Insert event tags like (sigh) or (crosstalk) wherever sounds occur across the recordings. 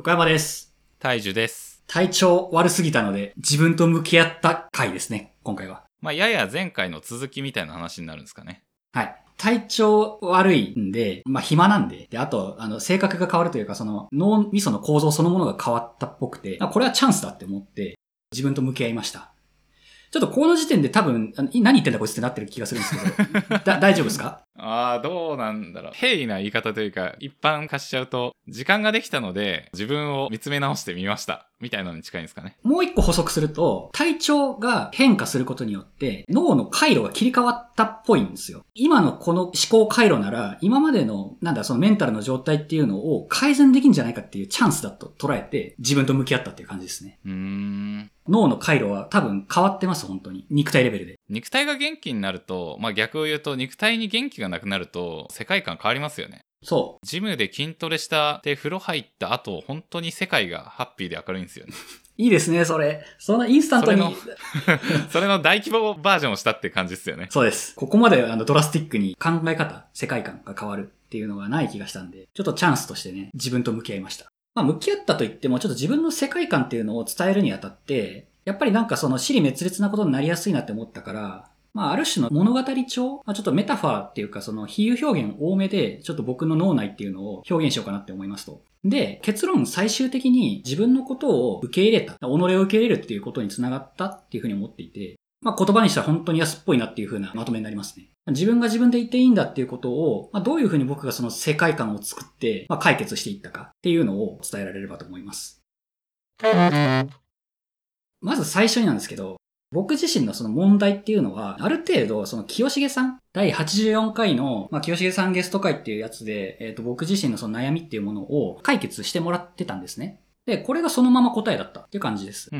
横山です。大樹です。体調悪すぎたので、自分と向き合った回ですね、今回は。まあ、やや前回の続きみたいな話になるんですかね。はい。体調悪いんで、まあ暇なんで、で、あと、あの、性格が変わるというか、その脳みその構造そのものが変わったっぽくて、あこれはチャンスだって思って、自分と向き合いました。ちょっとこの時点で多分、何言ってんだこいつってなってる気がするんですけど、(laughs) だ大丈夫ですか？ああ、どうなんだろう。平易な言い方というか、一般化しちゃうと、時間ができたので、自分を見つめ直してみました。みたいなのに近いんですかね。もう一個補足すると、体調が変化することによって、脳の回路が切り替わったっぽいんですよ。今のこの思考回路なら、今までの、なんだ、そのメンタルの状態っていうのを改善できるんじゃないかっていうチャンスだと捉えて、自分と向き合ったっていう感じですね。うーん。脳の回路は多分変わってます、本当に。肉体レベルで。肉体が元気になると、まあ逆を言うと、肉体に元気がなくなると、世界観変わりますよね。そジムで筋トレしたで風呂入った後、本当に世界がハッピーで明るいんですよね。う。(laughs) いいですね、それ。そんなインスタントに。それ (laughs) それの大規模バージョンをしたって感じですよね。そうです。ここまであのドラスティックに考え方、世界観が変わるっていうのがない気がしたんで、ちょっとチャンスとしてね、自分と向き合いました。まあ、向き合ったと言っても、ちょっと自分の世界観っていうのを伝えるにあたって、やっぱりなんかその死に滅裂なことになりやすいなって思ったから、まあ、ある種の物語調、まあ、ちょっとメタファーっていうか、その比喩表現多めで、ちょっと僕の脳内っていうのを表現しようかなって思いますと。で、結論最終的に自分のことを受け入れた、己を受け入れるっていうことにつながったっていうふうに思っていて、まあ、言葉にしたら本当に安っぽいなっていう風なまとめになりますね。自分が自分で言っていいんだっていうことを、まあ、どういう風に僕がその世界観を作って、まあ、解決していったかっていうのを伝えられればと思います。まず最初になんですけど、僕自身のその問題っていうのは、ある程度、その清重さん、第84回の、まあ、清重さんゲスト会っていうやつで、えっ、と、僕自身のその悩みっていうものを解決してもらってたんですね。で、これがそのまま答えだったっていう感じです。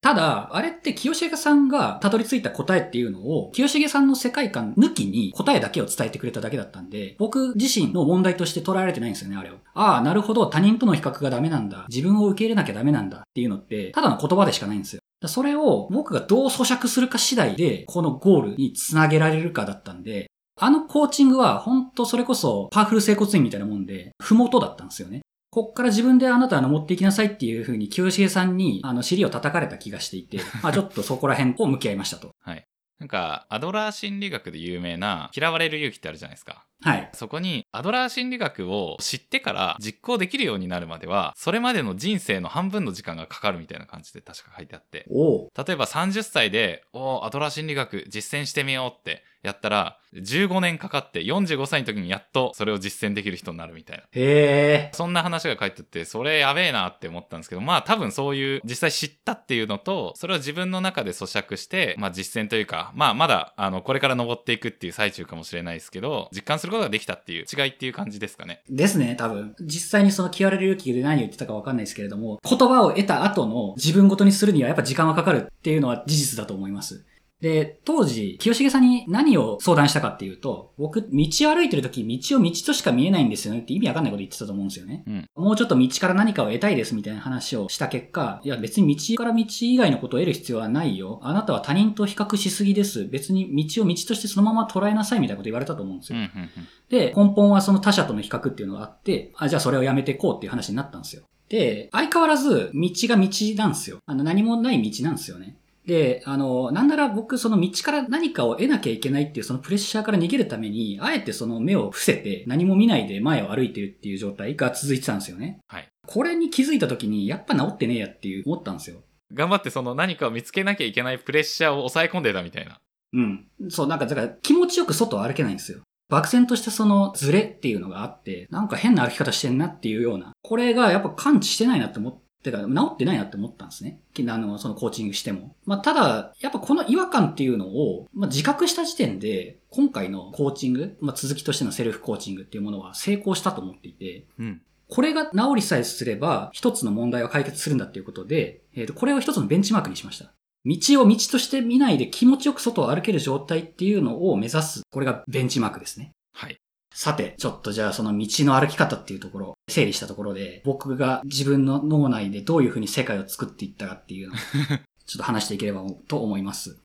ただ、あれって清重さんがたどり着いた答えっていうのを、清重さんの世界観抜きに答えだけを伝えてくれただけだったんで、僕自身の問題として捉えられてないんですよね、あれを。ああ、なるほど、他人との比較がダメなんだ。自分を受け入れなきゃダメなんだっていうのって、ただの言葉でしかないんですよ。それを僕がどう咀嚼するか次第で、このゴールにつなげられるかだったんで、あのコーチングは本当それこそパワフル整骨院みたいなもんで、ふもとだったんですよね。こっから自分であなたは登っていきなさいっていう風に清重さんにあの尻を叩かれた気がしていて、(laughs) まあちょっとそこら辺を向き合いましたと。はい。なんか、アドラー心理学で有名な、嫌われる勇気ってあるじゃないですか。はい。そこに、アドラー心理学を知ってから実行できるようになるまでは、それまでの人生の半分の時間がかかるみたいな感じで確か書いてあって。例えば30歳で、おーアドラー心理学実践してみようってやったら、15年かかって45歳の時にやっとそれを実践できる人になるみたいな。へえ。そんな話が書いてあって、それやべえなって思ったんですけど、まあ多分そういう実際知ったっていうのと、それを自分の中で咀嚼して、まあ実践というか、まあまだ、あの、これから登っていくっていう最中かもしれないですけど、実感することができたっていう違いっていう感じですかね。ですね、多分。実際にその嫌われる勇気で何を言ってたかわかんないですけれども、言葉を得た後の自分ごとにするにはやっぱ時間はかかるっていうのは事実だと思います。で、当時、清重さんに何を相談したかっていうと、僕、道を歩いてる時、道を道としか見えないんですよねって意味わかんないこと言ってたと思うんですよね。うん。もうちょっと道から何かを得たいですみたいな話をした結果、いや別に道から道以外のことを得る必要はないよ。あなたは他人と比較しすぎです。別に道を道としてそのまま捉えなさいみたいなこと言われたと思うんですうん、よ。うん、うん。で、根本はその他者との比較っていうのがあって、あ、じゃあそれをやめていこうっていう話になったんですよ。で、相変わらず道が道なんですよ。あの何もない道なんですよね。で、あの、なんなら僕その道から何かを得なきゃいけないっていうそのプレッシャーから逃げるために、あえてその目を伏せて何も見ないで前を歩いてるっていう状態が続いてたんですよね。はい。これに気づいた時に、やっぱ治ってねえやっていう思ったんですよ。頑張ってその何かを見つけなきゃいけないプレッシャーを抑え込んでたみたいな。うん。そう、なんか、だから気持ちよく外を歩けないんですよ。漠然としたそのズレっていうのがあって、なんか変な歩き方してんなっていうような。これがやっぱ感知してないなって思ってか、治ってないなって思ったんですね。きあの、そのコーチングしても。まあ、ただ、やっぱこの違和感っていうのを、まあ、自覚した時点で、今回のコーチング、まあ、続きとしてのセルフコーチングっていうものは成功したと思っていて、うん。これが治りさえすれば、一つの問題を解決するんだっていうことで、えーと、これを一つのベンチマークにしました。道を道として見ないで気持ちよく外を歩ける状態っていうのを目指す。これがベンチマークですね。はい。さて、ちょっとじゃあその道の歩き方っていうところ、整理したところで、僕が自分の脳内でどういうふうに世界を作っていったかっていうのを、(laughs) ちょっと話していければと思います。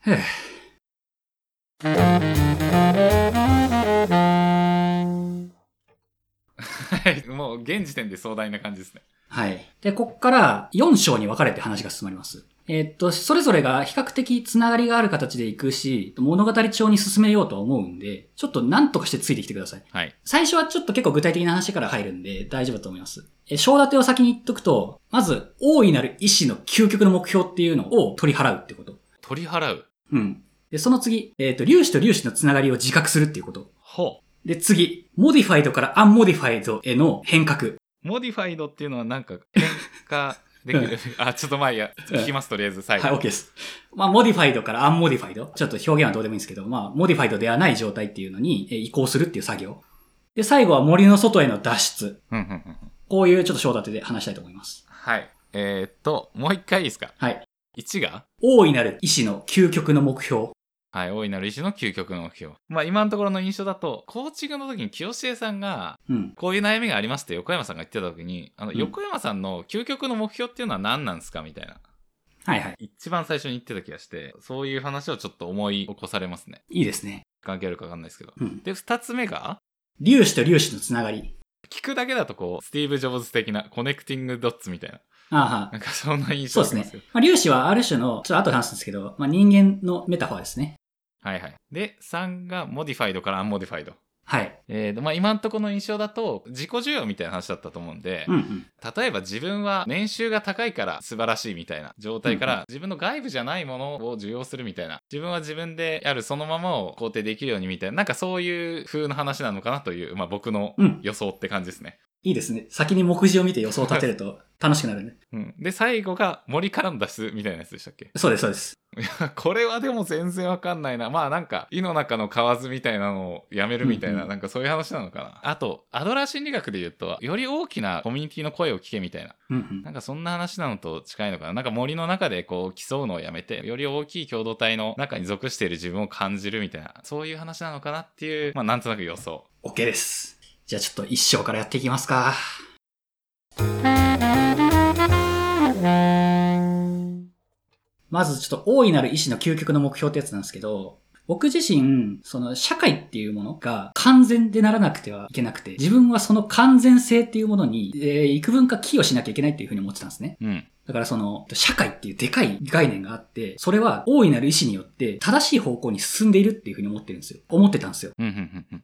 はい。もう現時点で壮大な感じですね。はい。で、こっから4章に分かれて話が進まれます。えーっと、それぞれが比較的つながりがある形でいくし、物語調に進めようとは思うんで、ちょっと何とかしてついてきてください。はい。最初はちょっと結構具体的な話から入るんで大丈夫だと思います。え、章立てを先に言っとくと、まず、大いなる意志の究極の目標っていうのを取り払うってこと。取り払う？うん。で、その次、えっ、と、粒子と粒子のつながりを自覚するっていうこと。ほで、次、 modified から unmodified への変革。う。modified っていうのはなんか変化できる。あ、ちょっとまあいいや。聞きます、とりあえず最後。はい、OK です。まあ、 modified から unmodified。ちょっと表現はどうでもいいんですけど、まあ、 modified ではない状態っていうのにえー移行するっていう作業。で、最後は森の外への脱出。こういうちょっと章立てで話したいと思います。はい。えーっと、もう一回いいですか？はい。?1 が？大いなる意志の究極の目標。はい、大いなる意志の究極の目標。まあ今のところの印象だと、コーチングの時に清志さんが、うん。こういう悩みがありますって横山さんが言ってた時に、あの、うん横山さんの究極の目標っていうのは何なんですかみたいな。はいはい。一番最初に言ってた気がして、そういう話をちょっと思い起こされますね。いいですね。関係あるかわかんないですけど。うん。で、二つ目が、粒子と粒子のつながり。聞くだけだとこう、スティーブ・ジョブズ的な connecting dots みたいな。ああはなんかそんな印そうですね象がしますよ。。まあ、粒子はある種の、ちょっと後で話すんですけど、まあ、人間のメタファーですね。はいはい。で、3が modified から unmodified。はい。えーと、まあ今んとこの印象だと、自己受容みたいな話だったと思うんで、うんうん。例えば自分は年収が高いから素晴らしいみたいな状態かうんら自分の外部じゃないものを受容するみたいな自分は自分でやるそのままを肯定できるようにみたいななんかそういう風な話なのかなという、まあ、僕のうん予想って感じですね。いいですね。先に目次を見て予想を立てると楽しくなるね。うん、で最後が森からの脱出みたいなやつでしたっけ？そうです、そうです。いやこれはでも全然わかんないなまあなんか井の中の蛙みたいなのをやめるみたいな、うんうんなんかそういう話なのかなあとアドラー心理学で言うとより大きなコミュニティの声を聞けみたいなうんうんなんかそんな話なのと近いのかな。なんか森の中でこう競うのをやめて、より大きい共同体の中に属している自分を感じるみたいな、そういう話なのかなっていう、まあなんとなく予想。OK です。じゃあちょっと一章からやっていきますか。まずちょっと大いなる意志の究極の目標ってやつなんですけど、僕自身、その社会っていうものが完全でならなくてはいけなくて、自分はその完全性っていうものに、えー幾分か寄与しなきゃいけないっていうふうに思ってたんですね。うん。だからその、社会っていうでかい概念があって、それは大いなる意志によって正しい方向に進んでいるっていうふうに思ってるんですよ。思ってたんですよ。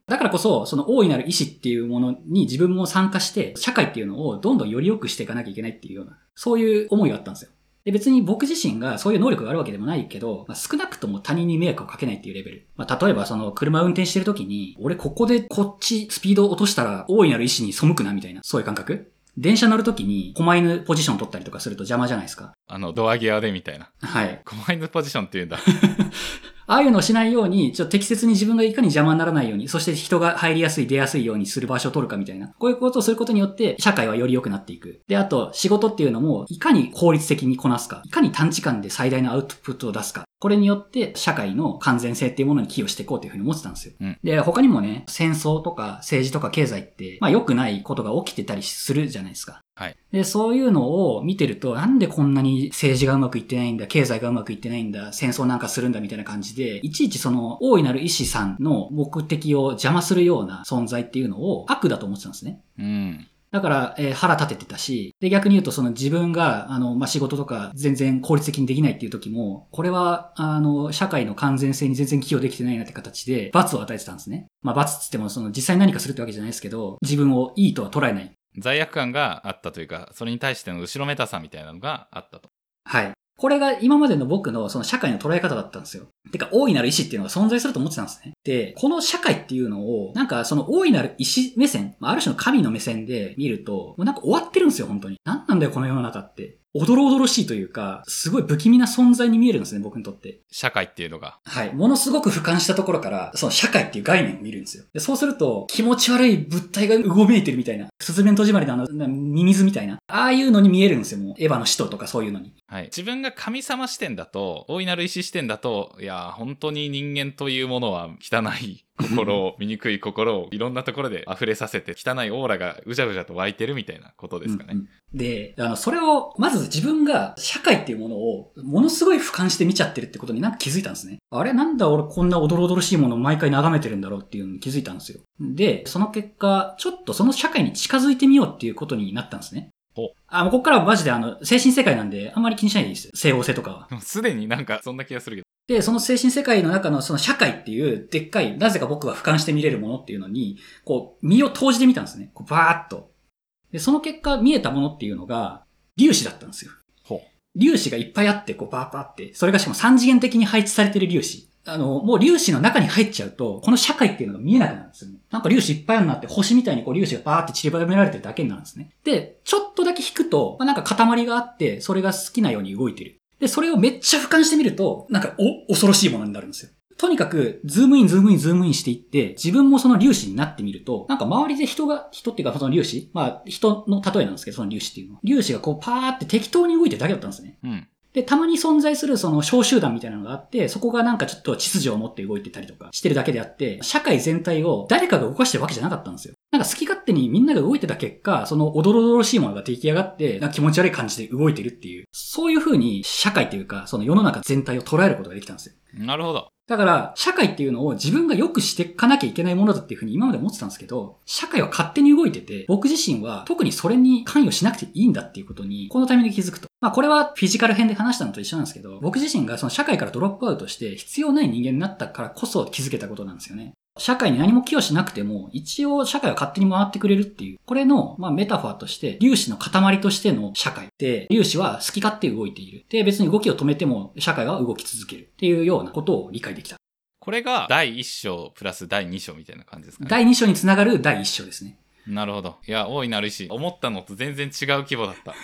だからこそ、その大いなる意志っていうものに自分も参加して、社会っていうのをどんどんより良くしていかなきゃいけないっていうような、そういう思いがあったんですよ。で別に僕自身がそういう能力があるわけでもないけど、まあ、少なくとも他人に迷惑をかけないっていうレベル。まあ、例えばその車を運転してる時に、俺ここでこっちスピードを落としたら大いなる意志に背くなみたいな、そういう感覚電車乗る時に狛犬ポジション取ったりとかすると邪魔じゃないですか。あの、ドア際でみたいな。はい。コマインドポジションっていうんだ。(laughs) ああいうのをしないように、ちょっと適切に自分がいかに邪魔にならないように、そして人が入りやすい、出やすいようにする場所を取るかみたいな。こういうことをすることによって、社会はより良くなっていく。で、あと、仕事っていうのも、いかに効率的にこなすか、いかに短時間で最大のアウトプットを出すか。これによって、社会の完全性っていうものに寄与していこうというふうに思ってたんですよ。うんで、他にもね、戦争とか政治とか経済って、まあ良くないことが起きてたりするじゃないですか。はい。で、そういうのを見てると、なんでこんなに政治がうまくいってないんだ、経済がうまくいってないんだ、戦争なんかするんだみたいな感じで、いちいちその大いなる医師さんの目的を邪魔するような存在っていうのを悪だと思ってたんですね。うん。だから、えー腹立ててたし、で、逆に言うとその自分が、あの、まあ、仕事とか全然効率的にできないっていう時も、これは、あの、社会の完全性に全然寄与できてないなって形で、罰を与えてたんですね。まあ、罰っつっても、その実際に何かするってわけじゃないですけど、自分をいいとは捉えない。罪悪感があったというか、それに対しての後ろめたさみたいなのがあったと。はい。これが今までの僕のその社会の捉え方だったんですよ。てか、大いなる意志っていうのが存在すると思ってたんですね。で、この社会っていうのを、なんかその大いなる意志目線、ある種の神の目線で見ると、もうなんか終わってるんですよ、本当に。何なんだよ、この世の中って。おどろおどろしいというか、すごい不気味な存在に見えるんですね、僕にとって。社会っていうのが。はい。ものすごく俯瞰したところから、その社会っていう概念を見るんですよ。でそうすると、気持ち悪い物体がうごめいてるみたいな。スズメの戸締まりのあの、なミミズみたいな。ああいうのに見えるんですよ、もう。エヴァの使徒とかそういうのに。はい。自分が神様視点だと、大いなる意志視点だと、いや、本当に人間というものは汚い心を、醜い心をいろんなところで溢れさせて、汚いオーラがうじゃうじゃと湧いてるみたいなことですかね。うんうんで、あの、それを、まず自分が社会っていうものを、ものすごい俯瞰して見ちゃってるってことになんか気づいたんですね。あれなんだ俺こんなおどろおどろしいものを毎回眺めてるんだろうっていうのに気づいたんですよ。で、その結果、ちょっとその社会に近づいてみようっていうことになったんですね。あ、もうここからはマジであの、精神世界なんで、あんまり気にしないでいいです。整合性とかは。すでになんかそんな気がするけど。で、その精神世界の中のその社会っていう、でっかい、なぜか僕が俯瞰して見れるものっていうのに、こう、身を投じてみたんですね。こう、バーッと。で、その結果見えたものっていうのが、粒子だったんですよ。粒子がいっぱいあって、こう、バーバーって、それがしかも三次元的に配置されてる粒子。あの、もう粒子の中に入っちゃうと、この社会っていうのが見えなくなるんですよね。なんか粒子いっぱいあるなって、星みたいにこう粒子がバーって散りばめられてるだけになるんですね。で、ちょっとだけ引くと、まあ、なんか塊があって、それが好きなように動いてる。で、それをめっちゃ俯瞰してみると、なんか、お、恐ろしいものになるんですよ。とにかく、ズームイン、ズームイン、ズームインしていって、自分もその粒子になってみると、なんか周りで人が、人っていうかその粒子まあ、人の例えなんですけど、その粒子っていうのは。粒子がこうパーって適当に動いてるだけだったんですね。うん。で、たまに存在するその小集団みたいなのがあって、そこがなんかちょっと秩序を持って動いてたりとかしてるだけであって、社会全体を誰かが動かしてるわけじゃなかったんですよ。なんか好き勝手にみんなが動いてた結果、そのおどろおどろしいものが出来上がって、なんか気持ち悪い感じで動いてるっていう、そういう風に社会っていうか、その世の中全体を捉えることができたんですよ。なるほど。だから、社会っていうのを自分が良くしていかなきゃいけないものだっていうふうに今まで思ってたんですけど、社会は勝手に動いてて、僕自身は特にそれに関与しなくていいんだっていうことに、このタイミングで気づくと。まあこれはフィジカル編で話したのと一緒なんですけど、僕自身がその社会からドロップアウトして必要ない人間になったからこそ気づけたことなんですよね。社会に何も寄与しなくても、一応社会は勝手に回ってくれるっていう。これの、まあメタファーとして、粒子の塊としての社会で、粒子は好き勝手動いている。で、別に動きを止めても社会は動き続けるっていうようなことを理解できた。これが第1章プラス第2章みたいな感じですかね。第2章につながる第1章ですね。なるほど。いや、大いなる石。思ったのと全然違う規模だった。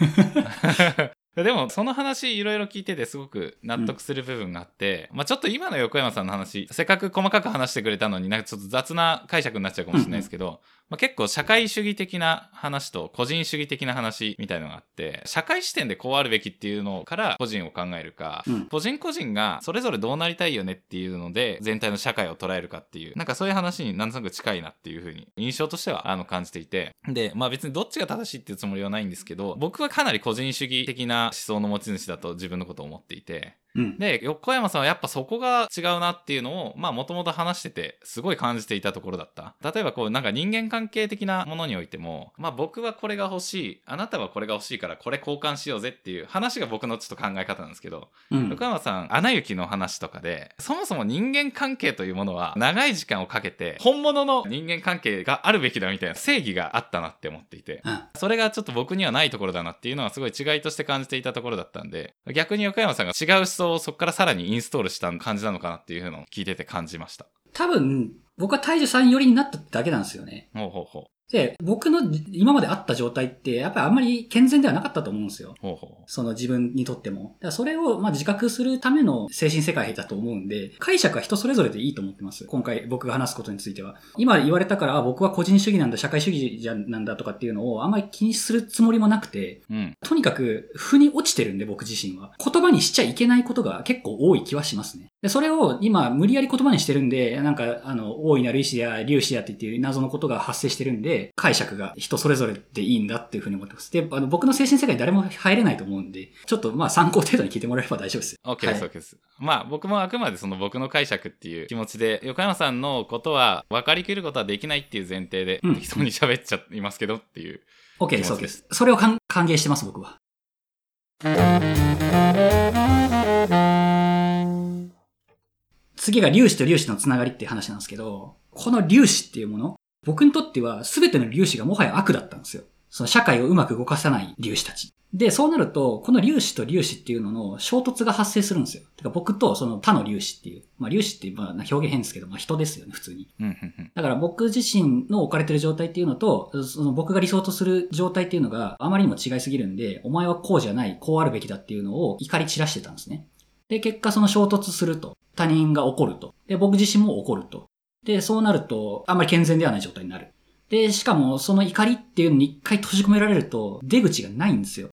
(laughs) でも、その話いろいろ聞いててすごく納得する部分があって、まあちょっと今の横山さんの話、せっかく細かく話してくれたのになんかちょっと雑な解釈になっちゃうかもしれないですけど、まあ、結構社会主義的な話と個人主義的な話みたいなのがあって、社会視点でこうあるべきっていうのから個人を考えるか、うん。個人個人がそれぞれどうなりたいよねっていうので全体の社会を捉えるかっていうなんかそういう話になんとなく近いなっていうふうに印象としてはあの感じていて。でまあ別にどっちが正しいっていうつもりはないんですけど僕はかなり個人主義的な思想の持ち主だと自分のことを思っていてうん。で横山さんはやっぱそこが違うなっていうのをまあもともと話しててすごい感じていたところだった例えばこうなんか人間関係的なものにおいてもまあ僕はこれが欲しいあなたはこれが欲しいからこれ交換しようぜっていう話が僕のちょっと考え方なんですけどうん横山さん、アナ雪の話とかで、そもそも人間関係というものは長い時間をかけて、本物の人間関係があるべきだみたいな正義があったなって思っていて、うん。それがちょっと僕にはないところだなっていうのはすごい違いとして感じていたところだったんで、逆に横山さんが違う思想をそこからさらにインストールした感じなのかなっていうのを聞いてて感じました。多分、僕は大樹さん寄りになっただけなんですよね。ほうほうほで、僕の今まであった状態って、やっぱりあんまり健全ではなかったと思うんですよ。う。ほうほうほその自分にとっても。だからそれをまあ自覚するための精神世界だと思うんで、解釈は人それぞれでいいと思ってます。今回僕が話すことについては。今言われたから、あ僕は個人主義なんだ、社会主義じゃなんだとかっていうのをあんまり気にするつもりもなくて、う。うん。とにかく、負に落ちてるんで、僕自身は。言葉にしちゃいけないことが結構多い気はしますね。で、それを今、無理やり言葉にしてるんで、なんか、あの、大いなる意志や粒子やって言っていう謎のことが発生してるんで、解釈が人それぞれでいいんだっていうふうに思ってます。で、あの、僕の精神世界に誰も入れないと思うんで、ちょっとまあ参考程度に聞いてもらえれば大丈夫です。OK です、はい OK です。まあ僕もあくまでその僕の解釈っていう気持ちで、横山さんのことは分かりきることはできないっていう前提でうん適当に喋っちゃいますけどっていう。OK です、気 OK で。す。それを歓歓迎してます、僕は。次が粒子と粒子のつながりっていう話なんですけど、この粒子っていうもの、僕にとっては全ての粒子がもはや悪だったんですよ。その社会をうまく動かさない粒子たち。で、そうなると、この粒子と粒子っていうのの衝突が発生するんですよ。てか僕とその他の粒子っていう。まあ粒子ってまあ表現変ですけど、まあ人ですよね、普通に。だから僕自身の置かれてる状態っていうのと、その僕が理想とする状態っていうのがあまりにも違いすぎるんで、お前はこうじゃない、こうあるべきだっていうのを怒り散らしてたんですね。で、結果その衝突すると。他人が怒ると。で、僕自身も怒ると。で、そうなると、あんまり健全ではない状態になる。で、しかもその怒りっていうのに一回閉じ込められると、出口がないんですよ。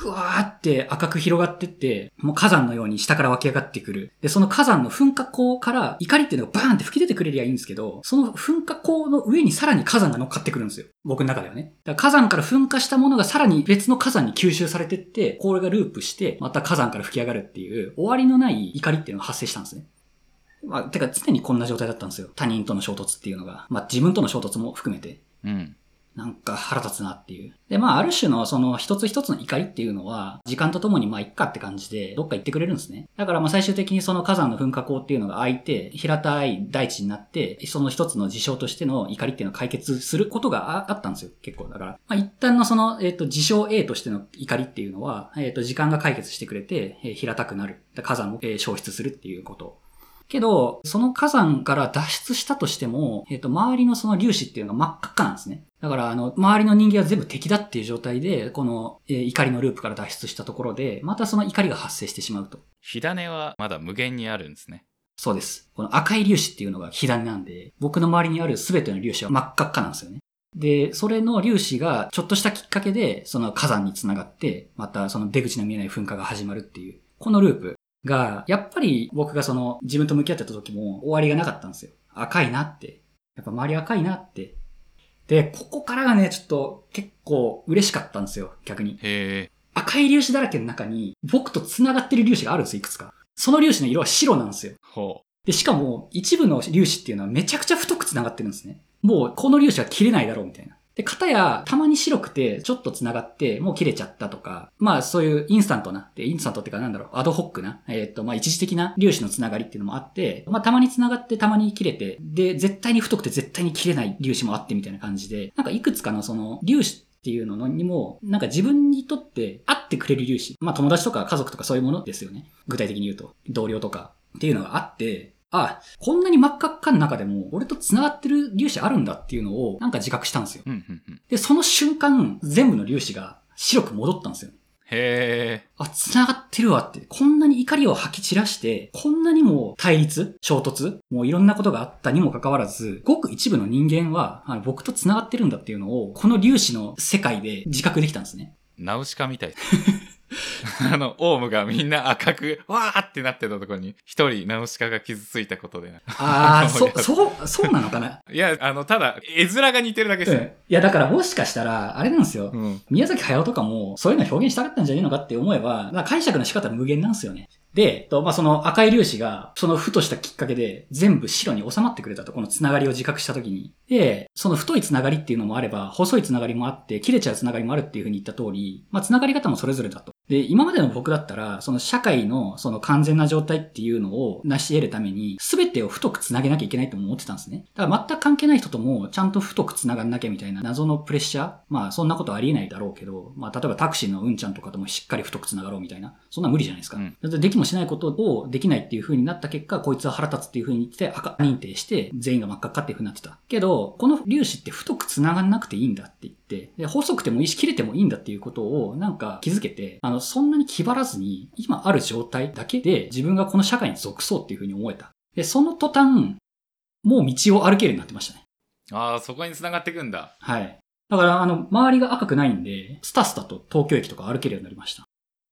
ぐわーって赤く広がってって、もう火山のように下から湧き上がってくる。で、その火山の噴火口から怒りっていうのがバーンって吹き出てくれりゃいいんですけど、その噴火口の上にさらに火山が乗っかってくるんですよ。僕の中ではね。だから火山から噴火したものがさらに別の火山に吸収されてって、これがループして、また火山から吹き上がるっていう、終わりのない怒りっていうのが発生したんですね。まあ、てか常にこんな状態だったんですよ。他人との衝突っていうのが。まあ自分との衝突も含めて。うん。なんか腹立つなっていう。で、まあ、ある種のその一つ一つの怒りっていうのは、時間とともにまあ、いっかって感じで、どっか行ってくれるんですね。だからまあ、最終的にその火山の噴火口っていうのが開いて、平たい大地になって、その一つの事象としての怒りっていうのを解決することがあったんですよ。結構。だから、まあ、一旦のその、えっ、ー、と、事象 A としての怒りっていうのは、えっ、ー、と、時間が解決してくれて、平たくなる。火山を、消失するっていうことけど、その火山から脱出したとしても、えっ、ー、と、周りのその粒子っていうのが真っ赤っかなんですね。だから、あの、周りの人間は全部敵だっていう状態で、この、えー、怒りのループから脱出したところで、またその怒りが発生してしまうと。火種はまだ無限にあるんですね。そうです。この赤い粒子っていうのが火種なんで、僕の周りにある全ての粒子は真っ赤っかなんですよね。で、それの粒子がちょっとしたきっかけで、その火山につながって、またその出口の見えない噴火が始まるっていう、このループ。が、やっぱり僕がその自分と向き合ってた時も終わりがなかったんですよ。赤いなって。やっぱ周り赤いなって。で、ここからがね、ちょっと結構嬉しかったんですよ、逆に。へ赤い粒子だらけの中に僕と繋がってる粒子があるんですよ、いくつか。その粒子の色は白なんですよ。ほう。で、しかも一部の粒子っていうのはめちゃくちゃ太く繋がってるんですね。もうこの粒子は切れないだろうみたいな。で、型や、たまに白くて、ちょっと繋がって、もう切れちゃったとか、まあそういうインスタントな、で、インスタントってかなんだろう、アドホックな、えっ、ー、と、まあ一時的な粒子の繋がりっていうのもあって、まあたまに繋がってたまに切れて、で、絶対に太くて絶対に切れない粒子もあってみたいな感じで、なんかいくつかのその粒子っていうのにも、なんか自分にとって会ってくれる粒子。まあ友達とか家族とかそういうものですよね。具体的に言うと。同僚とかっていうのがあって、あ、こんなに真っ赤っかの中でも、俺と繋がってる粒子あるんだっていうのを、なんか自覚したんですよ。で、その瞬間、全部の粒子が白く戻ったんですよ。へー。あ、繋がってるわって。こんなに怒りを吐き散らして、こんなにも対立衝突もういろんなことがあったにもかかわらず、ごく一部の人間は、あの僕と繋がってるんだっていうのを、この粒子の世界で自覚できたんですね。ナウシカみたい。(laughs) (laughs) あの、オウムがみんな赤く、わーってなってたところに、一人ナウシカが傷ついたことで。ああ、そ、(laughs) そう、そうなのかな？(laughs) いや、あの、ただ、絵面が似てるだけですよ、うん、いや、だからもしかしたら、あれなんですよ。うん、宮崎駿とかも、そういうの表現したかったんじゃねえのかって思えば、解釈の仕方無限なんですよね。で、とまあ、その赤い粒子が、そのふとしたきっかけで、全部白に収まってくれたと、このつながりを自覚したときに。で、その太いつながりっていうのもあれば、細いつながりもあって、切れちゃうつながりもあるっていうふうに言った通り、まあ、つながり方もそれぞれだと。で、今までの僕だったら、その社会のその完全な状態っていうのを成し得るために、すべてを太く繋げなきゃいけないと思ってたんですね。だから全く関係ない人とも、ちゃんと太く繋がんなきゃみたいな謎のプレッシャーまあ、そんなことありえないだろうけど、まあ、例えばタクシーのうんちゃんとかともしっかり太く繋がろうみたいな。そんな無理じゃないですか。うん、だってできもしないことをできないっていう風になった結果、こいつは腹立つっていう風に言って赤認定して、全員が真っ赤っかっていう風になってた。けど、この粒子って太く繋がんなくていいんだって言って、で細くてもいいし、切れてもいいんだっていうことを、なんか気づけて、あの、そんなに気張らずに、今ある状態だけで自分がこの社会に属そうっていう風に思えた。で、その途端、もう道を歩けるようになってましたね。ああ、そこに繋がっていくんだ。はい。だから、あの、周りが赤くないんで、スタスタと東京駅とか歩けるようになりました。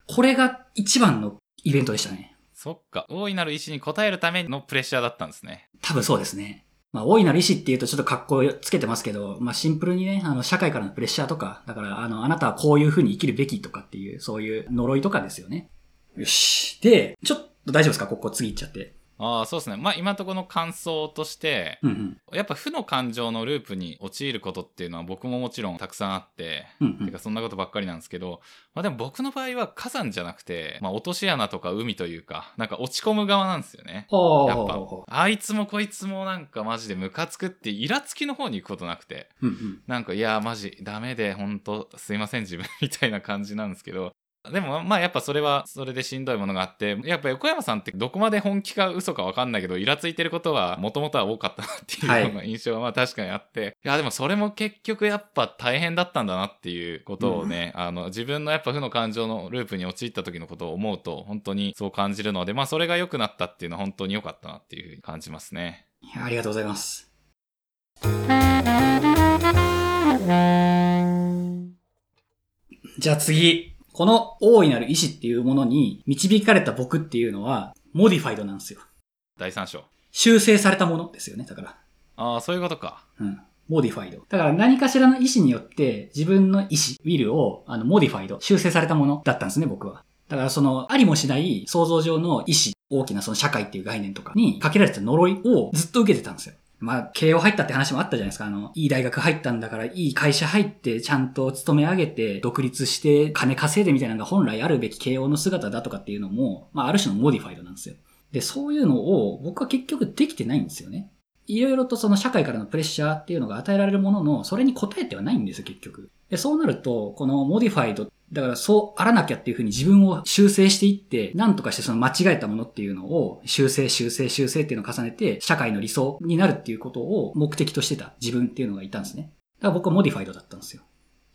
これが一番のイベントでしたね。そっか。大いなる意志に応えるためのプレッシャーだったんですね。多分そうですね。まあ、大いなる意志って言うとちょっと格好つけてますけど、まあ、シンプルにね、あの、社会からのプレッシャーとか、だから、あの、あなたはこういう風に生きるべきとかっていう、そういう呪いとかですよね。よし。で、ちょっと大丈夫ですか？ここ次行っちゃって。ああ、そうですね。まあ今のところの感想として、うんうん、やっぱ負の感情のループに陥ることっていうのは僕ももちろんたくさんあって、うんうん、てかそんなことばっかりなんですけど、まあでも僕の場合は火山じゃなくて、まあ落とし穴とか海というか、なんか落ち込む側なんですよね。やっぱ、あいつもこいつもなんかマジでムカつくってイラつきの方に行くことなくて、うんうん、なんかいやマジダメで本当すいません自分みたいな感じなんですけど、でもまあやっぱそれはそれでしんどいものがあってやっぱ横山さんってどこまで本気か嘘か分かんないけどイラついてることはもともとは多かったなっていうような印象はまあ確かにあって、はい、いやでもそれも結局やっぱ大変だったんだなっていうことをね、うん、あの自分のやっぱ負の感情のループに陥った時のことを思うと本当にそう感じるのでまあそれが良くなったっていうのは本当に良かったなっていうふうに感じますね。ありがとうございます。じゃあ次。この大いなる意志っていうものに導かれた僕っていうのは、 modified なんですよ。第三章。修正されたものですよね、だから。ああ、そういうことか。うん。 modified。だから何かしらの意思によって自分の意思、 will を、あの、 modified、修正されたものだったんですね、僕は。だからその、ありもしない想像上の意思、大きなその社会っていう概念とかにかけられた呪いをずっと受けてたんですよ。まあ、慶応入ったって話もあったじゃないですか。あの、いい大学入ったんだから、いい会社入って、ちゃんと勤め上げて、独立して、金稼いでみたいなのが本来あるべき慶応の姿だとかっていうのも、まあ、ある種の modified なんですよ。で、そういうのを僕は結局できてないんですよね。いろいろとその社会からのプレッシャーっていうのが与えられるものの、それに応えてはないんですよ、結局。で、そうなると、この modified、だからそうあらなきゃっていうふうに自分を修正していって、なんとかしてその間違えたものっていうのを修正、修正、修正っていうのを重ねて、社会の理想になるっていうことを目的としてた自分っていうのがいたんですね。だから僕は modified だったんですよ。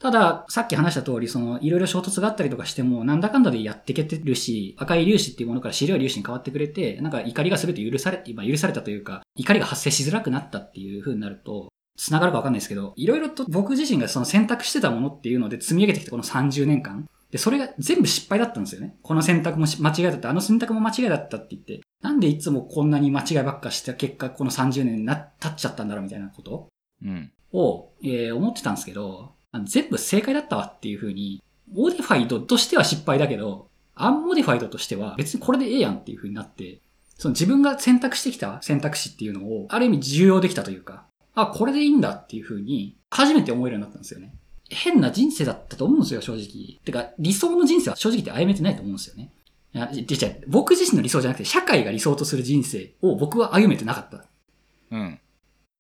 ただ、さっき話した通り、その、いろいろ衝突があったりとかしても、なんだかんだでやっていけてるし、赤い粒子っていうものから白い粒子に変わってくれて、なんか怒りが全て許され、今許されたというか、怒りが発生しづらくなったっていう風になると、繋がるかわかんないですけど、いろいろと僕自身がその選択してたものっていうので積み上げてきたこの30年間。で、それが全部失敗だったんですよね。この選択も間違いだった、あの選択も間違いだったって言って、なんでいつもこんなに間違いばっかした結果、この30年にな、経っちゃったんだろうみたいなことうん。を、えー、思ってたんですけど、全部正解だったわっていう風に、 modified としては失敗だけど、 unmodified としては別にこれでええやんっていう風になって、その自分が選択してきた選択肢っていうのを、ある意味受容できたというか、あ、これでいいんだっていう風に、初めて思えるようになったんですよね。変な人生だったと思うんですよ、正直。てか、理想の人生は正直言って歩めてないと思うんですよね。いや、実は僕自身の理想じゃなくて、社会が理想とする人生を僕は歩めてなかった。うん。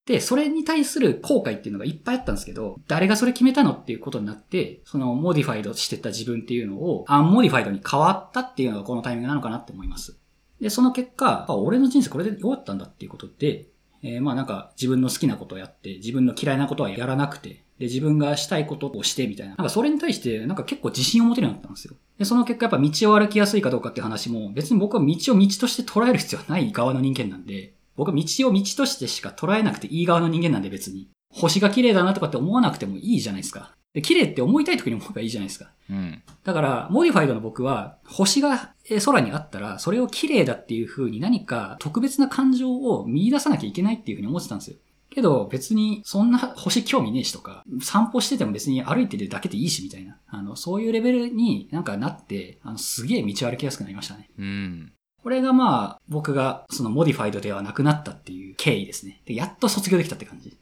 で、それに対する後悔っていうのがいっぱいあったんですけど、誰がそれ決めたのっていうことになって、その modified してた自分っていうのを、 unmodified に変わったっていうのがこのタイミングなのかなって思います。で、その結果、俺の人生これで終わったんだっていうことで、えー、まあなんか自分の好きなことをやって、自分の嫌いなことはやらなくて、で、自分がしたいことをしてみたいな。なんかそれに対してなんか結構自信を持てるようになったんですよ。で、その結果やっぱ道を歩きやすいかどうかって話も、別に僕は道を道として捉える必要はない側の人間なんで、僕は道を道としてしか捉えなくていい側の人間なんで別に。星が綺麗だなとかって思わなくてもいいじゃないですか。で、綺麗って思いたい時に思えばいいじゃないですか。うん。だから、モディファイドの僕は、星が空にあったら、それを綺麗だっていう風に何か特別な感情を見出さなきゃいけないっていう風に思ってたんですよ。けど別にそんな星興味ねえしとか、散歩してても別に歩いてるだけでいいしみたいな、あの、そういうレベルになんかなって、あの、すげえ道歩きやすくなりましたね。うん。これがまあ、僕がその modified ではなくなったっていう経緯ですね。で、やっと卒業できたって感じ。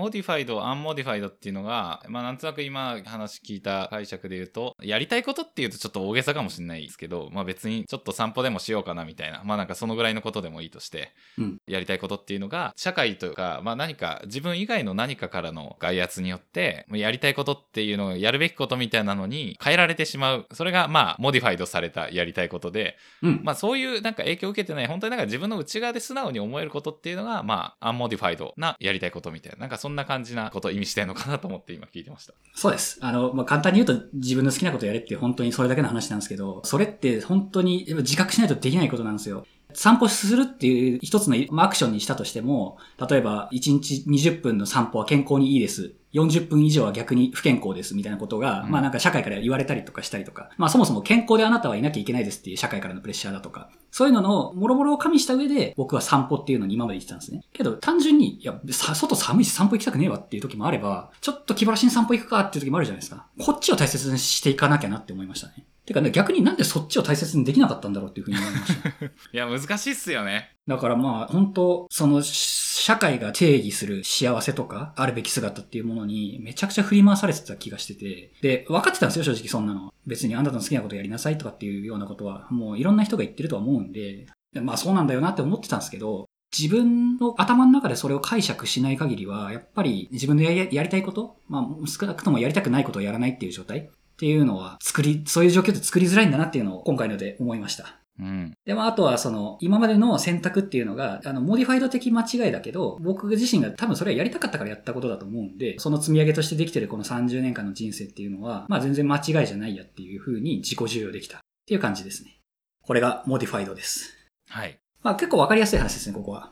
modified、unmodified っていうのが、まあなんとなく今話聞いた解釈で言うと、やりたいことっていうとちょっと大げさかもしれないですけど、まあ別にちょっと散歩でもしようかなみたいな、まあなんかそのぐらいのことでもいいとして、うん、やりたいことっていうのが、社会というか、まあ何か自分以外の何かからの外圧によって、やりたいことっていうのをやるべきことみたいなのに変えられてしまう。それがまあ modified されたやりたいことで、うん、まあそういうなんか影響を受けてない、本当になんか自分の内側で素直に思えることっていうのが、まあ unmodified なやりたいことみたいな、なんかそんな感じなことを意味してんのかなと思って今聞いてました。そうです。あの、まあ、簡単に言うと自分の好きなことやれって本当にそれだけの話なんですけど、それって本当に自覚しないとできないことなんですよ。散歩するっていう一つのアクションにしたとしても、例えば1日20分の散歩は健康にいいです。40分以上は逆に不健康ですみたいなことが、うん、まあなんか社会から言われたりとかしたりとか、まあそもそも健康であなたはいなきゃいけないですっていう社会からのプレッシャーだとか、そういうのの、もろもろを加味した上で、僕は散歩っていうのに今まで言ってたんですね。けど、単純に、いや、外寒いし散歩行きたくねえわっていう時もあれば、ちょっと気晴らしに散歩行くかっていう時もあるじゃないですか。こっちを大切にしていかなきゃなって思いましたね。てか、ね、逆になんでそっちを大切にできなかったんだろうっていうふうに思いました。(laughs) いや、難しいっすよね。だからまあ、本当その、社会が定義する幸せとか、あるべき姿っていうものに、めちゃくちゃ振り回されてた気がしてて、で、分かってたんですよ、正直そんなの。別にあなたの好きなことやりなさいとかっていうようなことは、もういろんな人が言ってるとは思うんで、まあそうなんだよなって思ってたんですけど、自分の頭の中でそれを解釈しない限りは、やっぱり自分のやりたいこと、まあ少なくともやりたくないことをやらないっていう状態っていうのは作り、そういう状況って作りづらいんだなっていうのを今回ので思いました。うん、で、まあ、あとはその、今までの選択っていうのが、あの、 modified 的間違いだけど、僕自身が多分それはやりたかったからやったことだと思うんで、その積み上げとしてできてるこの30年間の人生っていうのは、まあ全然間違いじゃないやっていう風に自己受容できたっていう感じですね。これが modified です。はい。まあ結構わかりやすい話ですね、ここは。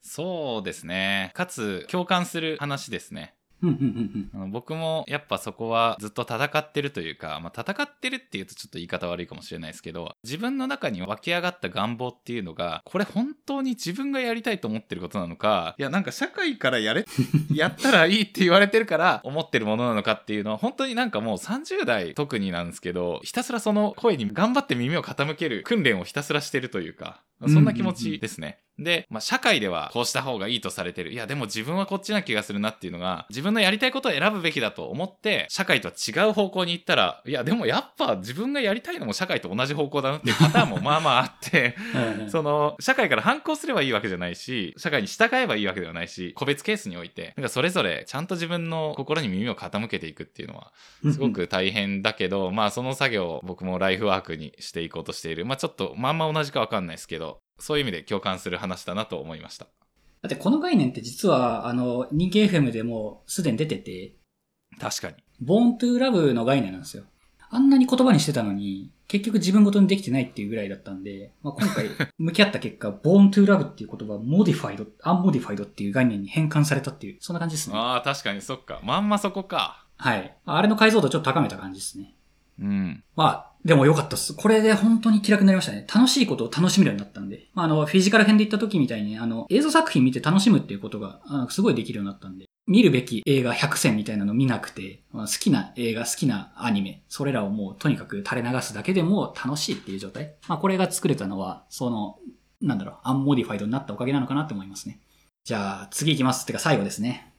そうですね。かつ、共感する話ですね。僕もやっぱそこはずっと戦ってるというか、まあ、戦ってるっていうとちょっと言い方悪いかもしれないですけど自分の中に湧き上がった願望っていうのがこれ本当に自分がやりたいと思ってることなのかいやなんか社会からやれ (laughs) やったらいいって言われてるから思ってるものなのかっていうのは本当になんかもう30代特になんですけどひたすらその声に頑張って耳を傾ける訓練をひたすらしてるというかそんな気持ちですね。で、まあ、社会ではこうした方がいいとされてる。いや、でも自分はこっちな気がするなっていうのが、自分のやりたいことを選ぶべきだと思って、社会とは違う方向に行ったら、いや、でもやっぱ自分がやりたいのも社会と同じ方向だなっていう (laughs) パターンもまあまああって、その、社会から反抗すればいいわけじゃないし、社会に従えばいいわけではないし、個別ケースにおいて、なんかそれぞれちゃんと自分の心に耳を傾けていくっていうのは、すごく大変だけど、まあその作業を僕もライフワークにしていこうとしている。まあちょっと、まんま同じかわかんないですけど、そういう意味で共感する話だなと思いました。だってこの概念って実は、あの、人気 FM でもすでに出てて、確かに。ボーントゥーラブの概念なんですよ。あんなに言葉にしてたのに、結局自分ごとにできてないっていうぐらいだったんで、まあ、今回 (laughs) 向き合った結果、 born to love っていう言葉、 modified、unmodified っていう概念に変換されたっていう、そんな感じですね。ああ、確かにそっか。まんまそこか。はい。あれの解像度ちょっと高めた感じですね。うん。まあ、でも良かったっす。これで本当に気楽になりましたね。楽しいことを楽しめるようになったんで。まあ、あの、フィジカル編で行った時みたいに、あの、映像作品見て楽しむっていうことが、すごいできるようになったんで。見るべき映画100選みたいなの見なくて、まあ、好きな映画、好きなアニメ、それらをもうとにかく垂れ流すだけでも楽しいっていう状態。まあ、これが作れたのは、その、なんだろう、 unmodified になったおかげなのかなって思いますね。じゃあ、次行きます。ってか最後ですね。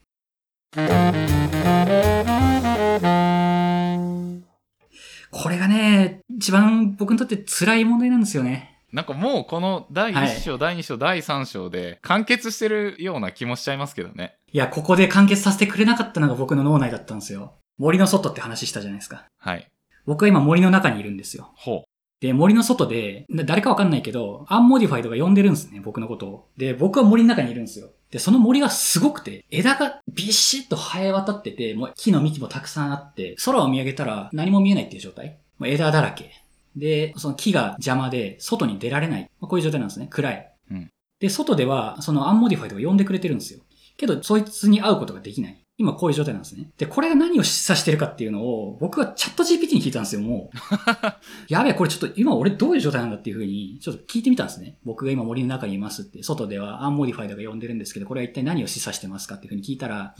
これがね、一番僕にとって辛い問題なんですよね。なんかもうこの第1章、はい、第2章、第3章で完結してるような気もしちゃいますけどね。いや、ここで完結させてくれなかったのが僕の脳内だったんですよ。森の外って話したじゃないですか。はい。僕は今森の中にいるんですよ。ほう。で、森の外で、誰かわかんないけど、 unmodified が呼んでるんですね、僕のことを。で、僕は森の中にいるんですよ。で、その森がすごくて、枝がビシッと生え渡ってて、もう木の幹もたくさんあって、空を見上げたら何も見えないっていう状態。もう枝だらけ。で、その木が邪魔で、外に出られない。まあ、こういう状態なんですね。暗い。うん、で、外では、その unmodified が呼んでくれてるんですよ。けど、そいつに会うことができない。今こういう状態なんですね。で、これが何を示唆してるかっていうのを、僕はチャット GPT に聞いたんですよ、もう。(laughs) やべえ、これちょっと今俺どういう状態なんだっていうふうに、ちょっと聞いてみたんですね。僕が今森の中にいますって、外では unmodified が呼んでるんですけど、これは一体何を示唆してますかっていうふうに聞いたら、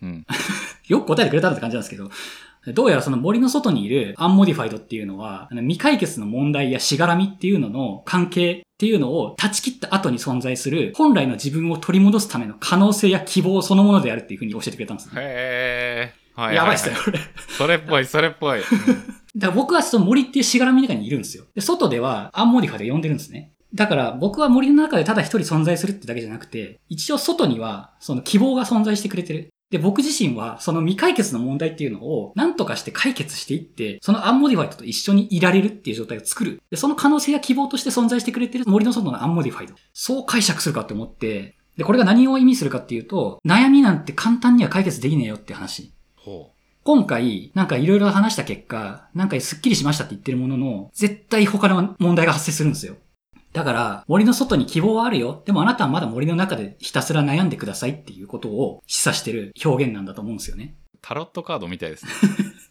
うんうん、(laughs) よく答えてくれたって感じなんですけど、どうやらその森の外にいる unmodified っていうのは、未解決の問題やしがらみっていうのの関係っていうのを断ち切った後に存在する本来の自分を取り戻すための可能性や希望そのものであるっていうふうに教えてくれたんですね。へー。はい、やばいっすよ、これ。それっぽい、それっぽい。だから僕はその森っていうしがらみの中にいるんですよ。で、外では unmodified 呼んでるんですね。だから僕は森の中でただ一人存在するってだけじゃなくて、一応外にはその希望が存在してくれてる。で、僕自身は、その未解決の問題っていうのを、何とかして解決していって、その unmodified と一緒にいられるっていう状態を作る。で、その可能性や希望として存在してくれてる森の外の unmodified。そう解釈するかって思って、で、これが何を意味するかっていうと、悩みなんて簡単には解決できねえよって話。ほう。今回、なんかいろいろ話した結果、なんかスッキリしましたって言ってるものの、絶対他の問題が発生するんですよ。だから、森の外に希望はあるよ。でもあなたはまだ森の中でひたすら悩んでくださいっていうことを示唆してる表現なんだと思うんですよね。タロットカードみたいですね。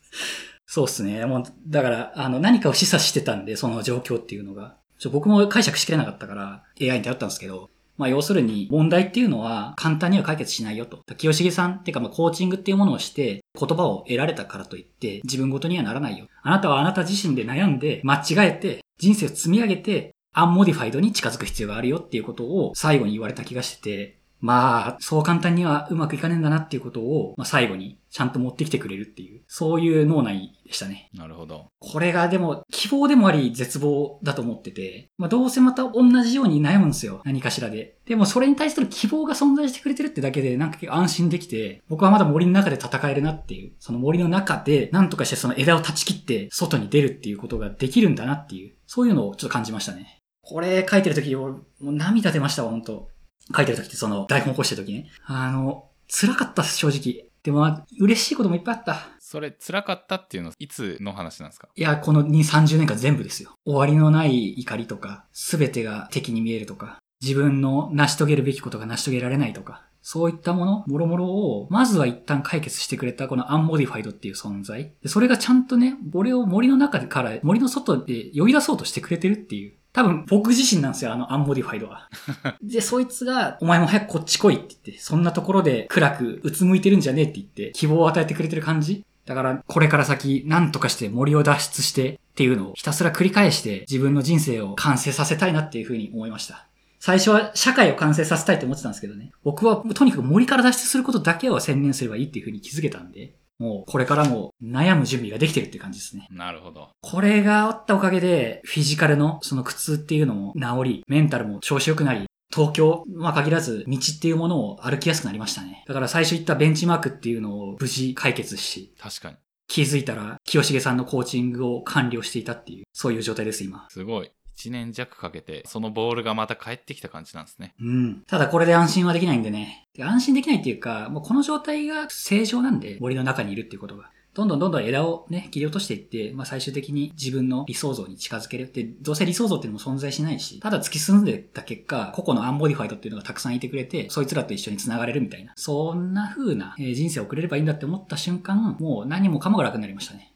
(laughs) そうっすね。もう、だから、あの、何かを示唆してたんで、その状況っていうのが。ちょ僕も解釈しきれなかったから、AI に頼ったんですけど、まあ要するに問題っていうのは簡単には解決しないよと。清重さんっていうかまあコーチングっていうものをして言葉を得られたからといって自分ごとにはならないよ。あなたはあなた自身で悩んで間違えて人生を積み上げて unmodified に近づく必要があるよっていうことを最後に言われた気がしてて、まあ、そう簡単にはうまくいかねえんだなっていうことを、まあ、最後にちゃんと持ってきてくれるっていう、そういう脳内でしたね。なるほど。これがでも、希望でもあり絶望だと思ってて、まあ、どうせまた同じように悩むんですよ。何かしらで。でも、それに対する希望が存在してくれてるってだけで、なんか安心できて、僕はまだ森の中で戦えるなっていう、その森の中で、なんとかしてその枝を断ち切って、外に出るっていうことができるんだなっていう、そういうのをちょっと感じましたね。これ書いてるとき、もう涙出ましたわ、本当書いてるときってその台本起こしてるときね。あの、辛かったっす、正直。でも、嬉しいこともいっぱいあった。それ、辛かったっていうのは、いつの話なんですか？いや、この2、30年間全部ですよ。終わりのない怒りとか、すべてが敵に見えるとか、自分の成し遂げるべきことが成し遂げられないとか、そういったもの、もろもろを、まずは一旦解決してくれたこの unmodified っていう存在。それがちゃんとね、俺を森の中から森の外で呼び出そうとしてくれてるっていう。多分僕自身なんですよ、あの unmodified は。(laughs) で、そいつが、お前も早くこっち来いって言って、そんなところで暗くうつむいてるんじゃねえって言って、希望を与えてくれてる感じだから、これから先、何とかして森を脱出してっていうのをひたすら繰り返して自分の人生を完成させたいなっていうふうに思いました。最初は社会を完成させたいと思ってたんですけどね。僕はとにかく森から脱出することだけを専念すればいいっていう風に気づけたんで、もうこれからも悩む準備ができてるって感じですね。なるほど。これがあったおかげで、フィジカルのその苦痛っていうのも治り、メンタルも調子良くなり、東京、まあ限らず道っていうものを歩きやすくなりましたね。だから最初言ったベンチマークっていうのを無事解決し、確かに。気づいたら清重さんのコーチングを完了していたっていう、そういう状態です今。すごい。1年弱かけて、そのボールがまた帰ってきた感じなんですね。うん。ただこれで安心はできないんでね。で安心できないっていうか、もうこの状態が正常なんで、森の中にいるっていうことが。どんどんどんどん枝をね、切り落としていって、まあ最終的に自分の理想像に近づける。で、どうせ理想像っていうのも存在しないし、ただ突き進んでた結果、個々の unmodified っていうのがたくさんいてくれて、そいつらと一緒に繋がれるみたいな。そんな風な、人生を送れればいいんだって思った瞬間、もう何もかもが楽になりましたね。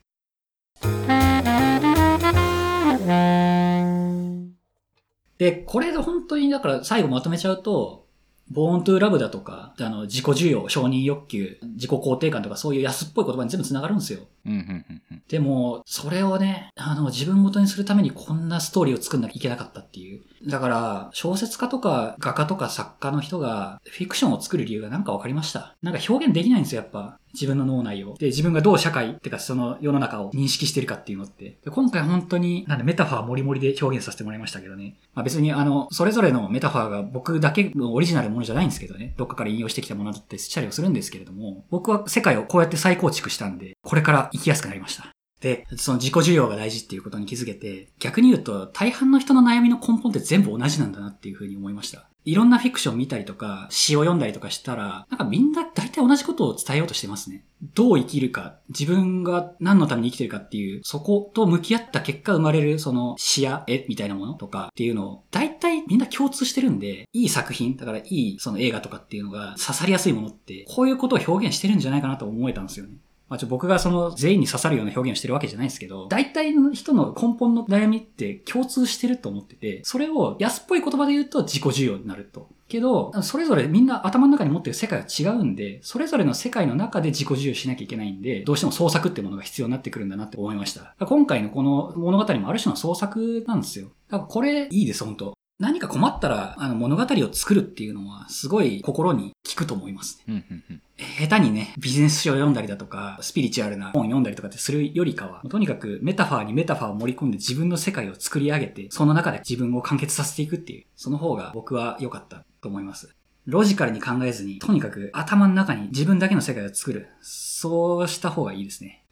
で、これで本当に、だから最後まとめちゃうと、ボーントゥーラブだとか、あの、自己需要、承認欲求、自己肯定感とかそういう安っぽい言葉に全部繋がるんですよ。うん、うん、うん、うん。でも、それをね、あの、自分ごとにするためにこんなストーリーを作んなきゃいけなかったっていう。だから、小説家とか画家とか作家の人がフィクションを作る理由がなんか分かりました。なんか表現できないんですよ、やっぱ。自分の脳内を。で、自分がどう社会ってかその世の中を認識してるかっていうのって。で今回本当に、なんでメタファーもりもりで表現させてもらいましたけどね。まあ別にあの、それぞれのメタファーが僕だけのオリジナルものじゃないんですけどね。どっかから引用してきたものだってしたりはするんですけれども、僕は世界をこうやって再構築したんで、これから生きやすくなりました。で、その自己需要が大事っていうことに気づけて、逆に言うと大半の人の悩みの根本って全部同じなんだなっていうふうに思いました。いろんなフィクション見たりとか、詩を読んだりとかしたら、なんかみんな大体同じことを伝えようとしてますね。どう生きるか、自分が何のために生きてるかっていう、そこと向き合った結果生まれるその詩や絵みたいなものとかっていうのを、大体みんな共通してるんで、いい作品、だからいいその映画とかっていうのが刺さりやすいものって、こういうことを表現してるんじゃないかなと思えたんですよね。まあ、ちょ僕がその全員に刺さるような表現をしてるわけじゃないですけど、大体の人の根本の悩みって共通してると思ってて、それを安っぽい言葉で言うと自己需要になると。けど、それぞれみんな頭の中に持ってる世界が違うんで、それぞれの世界の中で自己需要しなきゃいけないんで、どうしても創作ってものが必要になってくるんだなって思いました。今回のこの物語もある種の創作なんですよ。だからこれいいです、本当何か困ったら、あの物語を作るっていうのは、すごい心に効くと思いますね。うん、うん、うん。下手にね、ビジネス書を読んだりだとか、スピリチュアルな本を読んだりとかってするよりかは、とにかくメタファーにメタファーを盛り込んで自分の世界を作り上げて、その中で自分を完結させていくっていう、その方が僕は良かったと思います。ロジカルに考えずに、とにかく頭の中に自分だけの世界を作る。そうした方がいいですね。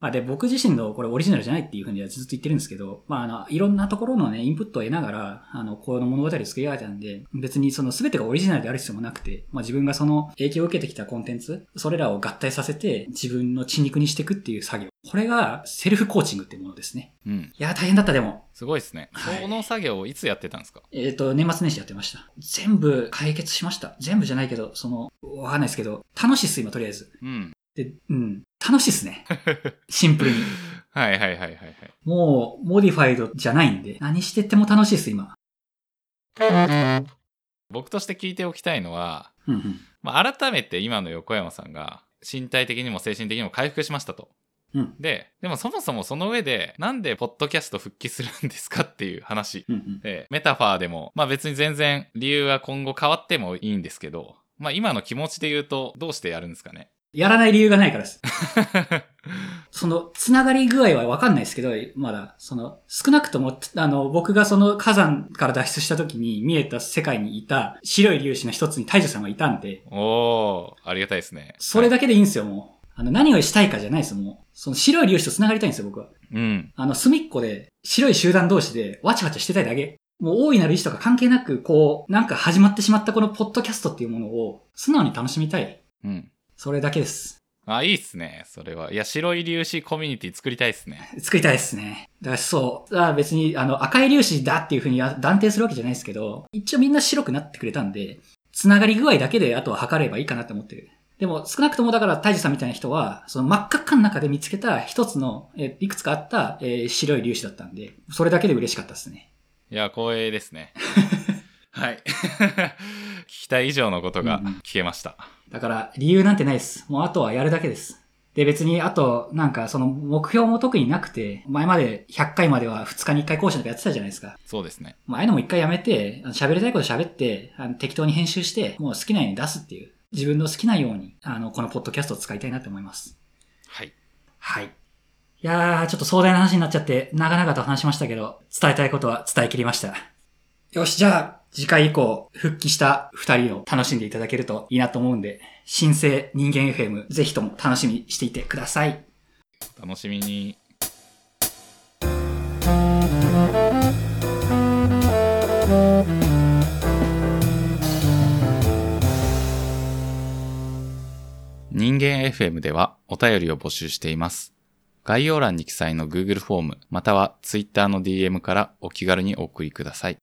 まあで、僕自身のこれオリジナルじゃないっていうふうにはずっと言ってるんですけど、まああの、いろんなところのね、インプットを得ながら、あの、この物語を作り上げたんで、別にその全てがオリジナルである必要もなくて、まあ自分がその影響を受けてきたコンテンツ、それらを合体させて自分の血肉にしていくっていう作業。これがセルフコーチングっていうものですね。うん。いや、大変だったでも。すごいですね。はいその作業をいつやってたんですか？えっ、と、年末年始やってました。全部解決しました。全部じゃないけど、その、わかんないですけど、楽しいっす、今とりあえず。うん。で、うん、楽しいっすね。(laughs) シンプルに。はいはいはいはいはい。もう、 modified じゃないんで、何してっても楽しいです、今。僕として聞いておきたいのは、うんうん。まあ、改めて今の横山さんが身体的にも精神的にも回復しましたと。うんで、でもそもそもその上で、なんでポッドキャスト復帰するんですかっていう話。うんうん。で、メタファーでも、まあ別に全然理由は今後変わってもいいんですけど、まあ今の気持ちで言うと、どうしてやるんですかね。やらない理由がないからです。(laughs) その、つながり具合はわかんないですけど、まだ、その、少なくとも、あの、僕がその火山から脱出した時に見えた世界にいた白い粒子の一つに大樹さんがいたんで、おー、ありがたいですね。それだけでいいんですよ、もう。あの、何をしたいかじゃないです、もう。その白い粒子と繋がりたいんですよ、僕は。うん。あの、隅っこで、白い集団同士で、わちゃわちゃしてたいだけ。もう、大いなる意志とか関係なく、こう、なんか始まってしまったこのポッドキャストっていうものを、素直に楽しみたい。うん。それだけです。あ、いいっすね。それは。いや、白い粒子コミュニティ作りたいっすね。作りたいですね。だからそう。あ別に、あの、赤い粒子だっていうふうに断定するわけじゃないですけど、一応みんな白くなってくれたんで、つながり具合だけであとは測ればいいかなって思ってる。でも、少なくともだから、大樹さんみたいな人は、その真っ赤っかの中で見つけた一つの、えいくつかあった、えー白い粒子だったんで、それだけで嬉しかったですね。いや、光栄ですね。(laughs) はい。(laughs) 聞きたい以上のことが聞けました。だから、理由なんてないです。もうあとはやるだけです。で、別に、あと、なんか、その、目標も特になくて、前まで100回までは2日に1回更新とかやってたじゃないですか。そうですね。まあ、ああいうのも一回やめて、喋りたいこと喋って、あの適当に編集して、もう好きなように出すっていう、自分の好きなように、あの、このポッドキャストを使いたいなって思います。はい。はい。いやー、ちょっと壮大な話になっちゃって、長々と話しましたけど、伝えたいことは伝えきりました。よし、じゃあ、次回以降、復帰した二人を楽しんでいただけるといいなと思うんで、新生人間 FM、ぜひとも楽しみにしていてください。お楽しみに。人間 FM ではお便りを募集しています。概要欄に記載の Google フォームまたは Twitter の DM からお気軽にお送りください。